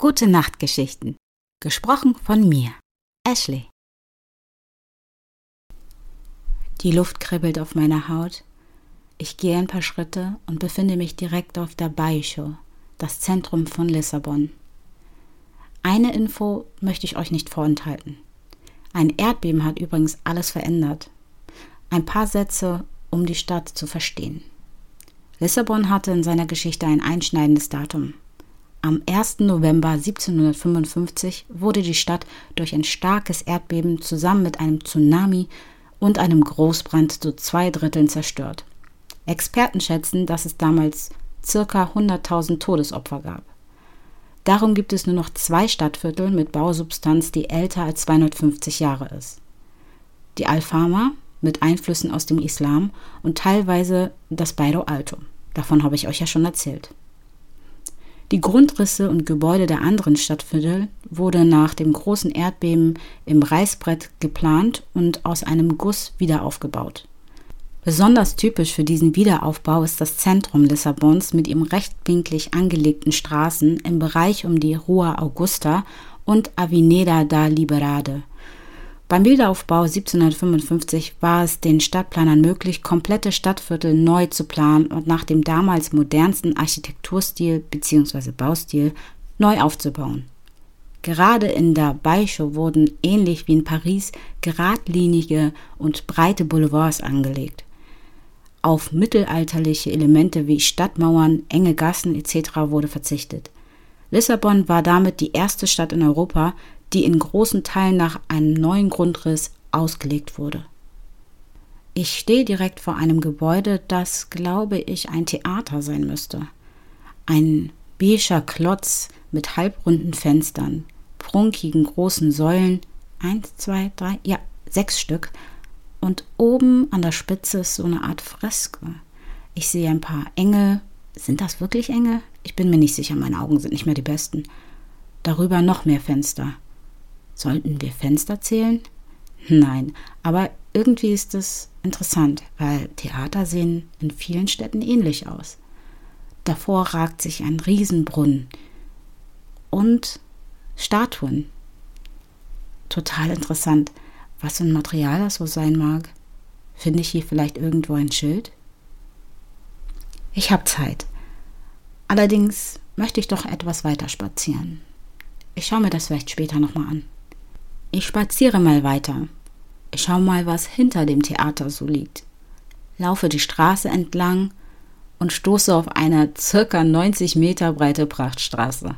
Gute Nachtgeschichten. Gesprochen von mir, Ashley. Die Luft kribbelt auf meiner Haut. Ich gehe ein paar Schritte und befinde mich direkt auf der Baixo, das Zentrum von Lissabon. Eine Info möchte ich euch nicht vorenthalten. Ein Erdbeben hat übrigens alles verändert. Ein paar Sätze, um die Stadt zu verstehen. Lissabon hatte in seiner Geschichte ein einschneidendes Datum. Am 1. November 1755 wurde die Stadt durch ein starkes Erdbeben zusammen mit einem Tsunami und einem Großbrand zu zwei Dritteln zerstört. Experten schätzen, dass es damals ca. 100.000 Todesopfer gab. Darum gibt es nur noch zwei Stadtviertel mit Bausubstanz, die älter als 250 Jahre ist. Die Alfama mit Einflüssen aus dem Islam und teilweise das Bairro Alto. Davon habe ich euch ja schon erzählt. Die Grundrisse und Gebäude der anderen Stadtviertel wurde nach dem großen Erdbeben im Reißbrett geplant und aus einem Guss wieder aufgebaut. Besonders typisch für diesen Wiederaufbau ist das Zentrum Lissabons mit ihren rechtwinklig angelegten Straßen im Bereich um die Rua Augusta und Avenida da Liberade. Beim Wiederaufbau 1755 war es den Stadtplanern möglich, komplette Stadtviertel neu zu planen und nach dem damals modernsten Architekturstil bzw. Baustil neu aufzubauen. Gerade in der Baixo wurden ähnlich wie in Paris geradlinige und breite Boulevards angelegt. Auf mittelalterliche Elemente wie Stadtmauern, enge Gassen etc. wurde verzichtet. Lissabon war damit die erste Stadt in Europa, die in großen Teilen nach einem neuen Grundriss ausgelegt wurde. Ich stehe direkt vor einem Gebäude, das, glaube ich, ein Theater sein müsste. Ein beiger Klotz mit halbrunden Fenstern, prunkigen großen Säulen, eins, zwei, drei, ja, sechs Stück, und oben an der Spitze ist so eine Art Freske. Ich sehe ein paar Engel. Sind das wirklich Engel? Ich bin mir nicht sicher, meine Augen sind nicht mehr die besten. Darüber noch mehr Fenster. Sollten wir Fenster zählen? Nein, aber irgendwie ist es interessant, weil Theater sehen in vielen Städten ähnlich aus. Davor ragt sich ein Riesenbrunnen und Statuen. Total interessant. Was für ein Material das so sein mag. Finde ich hier vielleicht irgendwo ein Schild? Ich habe Zeit. Allerdings möchte ich doch etwas weiter spazieren. Ich schaue mir das vielleicht später nochmal an. Ich spaziere mal weiter. Ich schaue mal, was hinter dem Theater so liegt. Laufe die Straße entlang und stoße auf eine circa 90 Meter breite Prachtstraße.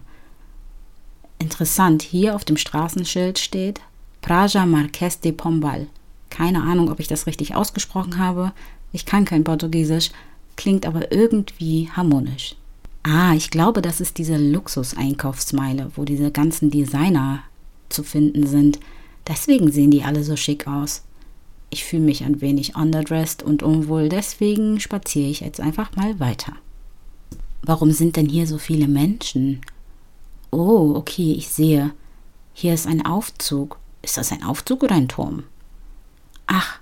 Interessant, hier auf dem Straßenschild steht Praja Marques de Pombal. Keine Ahnung, ob ich das richtig ausgesprochen habe. Ich kann kein Portugiesisch, klingt aber irgendwie harmonisch. Ah, ich glaube, das ist diese Luxus-Einkaufsmeile, wo diese ganzen Designer zu finden sind. Deswegen sehen die alle so schick aus. Ich fühle mich ein wenig underdressed und unwohl, deswegen spaziere ich jetzt einfach mal weiter. Warum sind denn hier so viele Menschen? Oh, okay, ich sehe. Hier ist ein Aufzug. Ist das ein Aufzug oder ein Turm? Ach,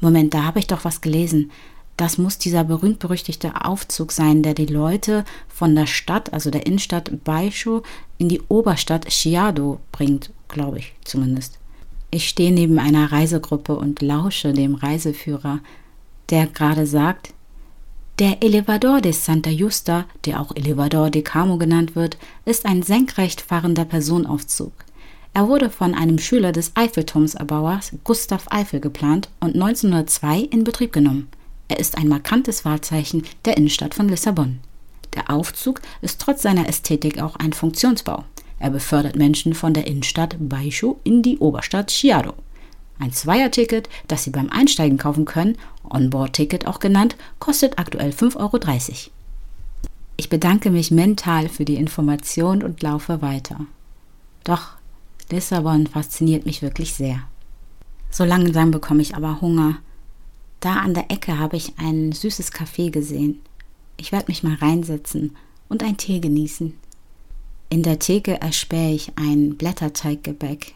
Moment, da habe ich doch was gelesen. Das muss dieser berühmt-berüchtigte Aufzug sein, der die Leute von der Stadt, also der Innenstadt Baixo, in die Oberstadt Chiado bringt, glaube ich zumindest. Ich stehe neben einer Reisegruppe und lausche dem Reiseführer, der gerade sagt, der Elevador de Santa Justa, der auch Elevador de Camo genannt wird, ist ein senkrecht fahrender Personenaufzug. Er wurde von einem Schüler des Eiffelturmserbauers Gustav Eiffel geplant und 1902 in Betrieb genommen. Er ist ein markantes Wahrzeichen der Innenstadt von Lissabon. Der Aufzug ist trotz seiner Ästhetik auch ein Funktionsbau. Er befördert Menschen von der Innenstadt Baixo in die Oberstadt Chiado. Ein Zweierticket, das Sie beim Einsteigen kaufen können, Onboard-Ticket auch genannt, kostet aktuell 5,30 Euro. Ich bedanke mich mental für die Information und laufe weiter. Doch Lissabon fasziniert mich wirklich sehr. So langsam bekomme ich aber Hunger. Da an der Ecke habe ich ein süßes Café gesehen. Ich werde mich mal reinsetzen und einen Tee genießen. In der Theke erspähe ich ein Blätterteiggebäck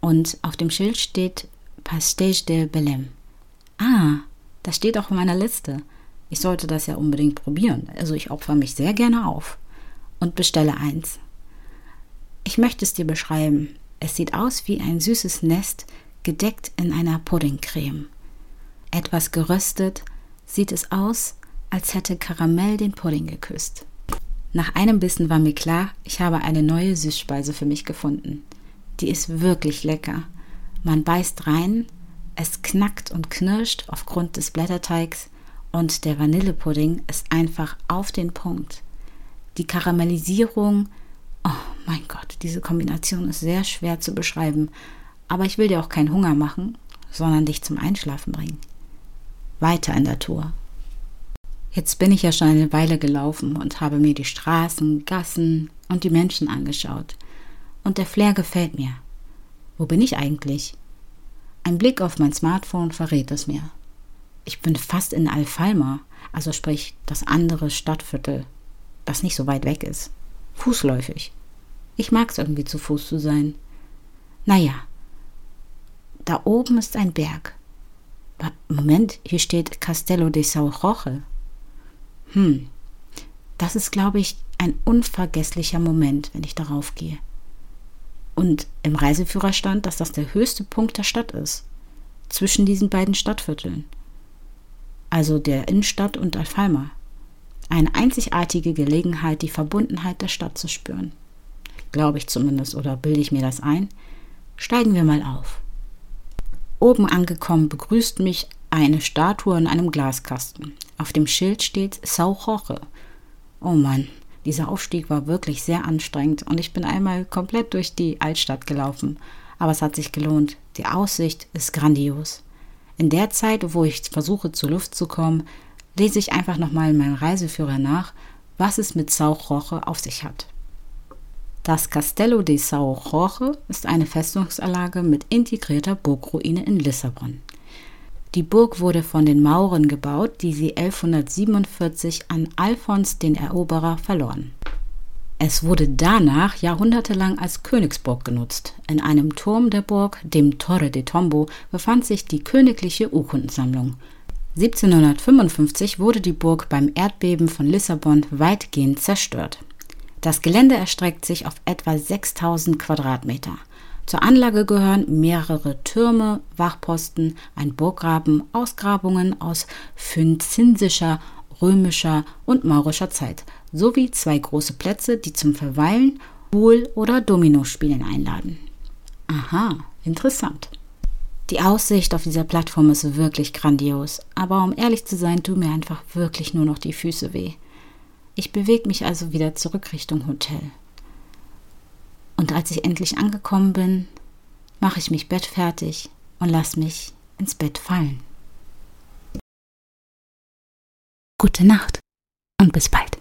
und auf dem Schild steht Pastéis de Belém. Ah, das steht auch in meiner Liste. Ich sollte das ja unbedingt probieren. Also ich opfere mich sehr gerne auf und bestelle eins. Ich möchte es dir beschreiben. Es sieht aus wie ein süßes Nest, gedeckt in einer Puddingcreme. Etwas geröstet sieht es aus, als hätte Karamell den Pudding geküsst. Nach einem Bissen war mir klar, ich habe eine neue Süßspeise für mich gefunden. Die ist wirklich lecker. Man beißt rein, es knackt und knirscht aufgrund des Blätterteigs und der Vanillepudding ist einfach auf den Punkt. Die Karamellisierung, oh mein Gott, diese Kombination ist sehr schwer zu beschreiben, aber ich will dir auch keinen Hunger machen, sondern dich zum Einschlafen bringen. Weiter in der Tour. Jetzt bin ich ja schon eine Weile gelaufen und habe mir die Straßen, Gassen und die Menschen angeschaut. Und der Flair gefällt mir. Wo bin ich eigentlich? Ein Blick auf mein Smartphone verrät es mir. Ich bin fast in Alfalma, also sprich das andere Stadtviertel, das nicht so weit weg ist. Fußläufig. Ich mag es irgendwie zu Fuß zu sein. Naja, da oben ist ein Berg. Moment, hier steht Castello de São Roche. Hm, das ist, glaube ich, ein unvergesslicher Moment, wenn ich darauf gehe. Und im Reiseführer stand, dass das der höchste Punkt der Stadt ist. Zwischen diesen beiden Stadtvierteln. Also der Innenstadt und Alfalma. Eine einzigartige Gelegenheit, die Verbundenheit der Stadt zu spüren. Glaube ich zumindest, oder bilde ich mir das ein? Steigen wir mal auf. Oben angekommen begrüßt mich eine Statue in einem Glaskasten. Auf dem Schild steht Sao Jorge. Oh Mann, dieser Aufstieg war wirklich sehr anstrengend und ich bin einmal komplett durch die Altstadt gelaufen. Aber es hat sich gelohnt. Die Aussicht ist grandios. In der Zeit, wo ich versuche zur Luft zu kommen, lese ich einfach nochmal in meinem Reiseführer nach, was es mit Sao Jorge auf sich hat. Das Castello de Sao Jorge ist eine Festungsanlage mit integrierter Burgruine in Lissabon. Die Burg wurde von den Mauren gebaut, die sie 1147 an Alfons den Eroberer verloren. Es wurde danach jahrhundertelang als Königsburg genutzt. In einem Turm der Burg, dem Torre de Tombo, befand sich die königliche Urkundensammlung. 1755 wurde die Burg beim Erdbeben von Lissabon weitgehend zerstört. Das Gelände erstreckt sich auf etwa 6000 Quadratmeter. Zur Anlage gehören mehrere Türme, Wachposten, ein Burggraben, Ausgrabungen aus phönizischer, römischer und maurischer Zeit sowie zwei große Plätze, die zum Verweilen, Pool- oder Dominospielen einladen. Aha, interessant. Die Aussicht auf dieser Plattform ist wirklich grandios, aber um ehrlich zu sein, tun mir einfach wirklich nur noch die Füße weh. Ich bewege mich also wieder zurück Richtung Hotel. Und als ich endlich angekommen bin, mache ich mich bettfertig und lass mich ins Bett fallen. Gute Nacht und bis bald.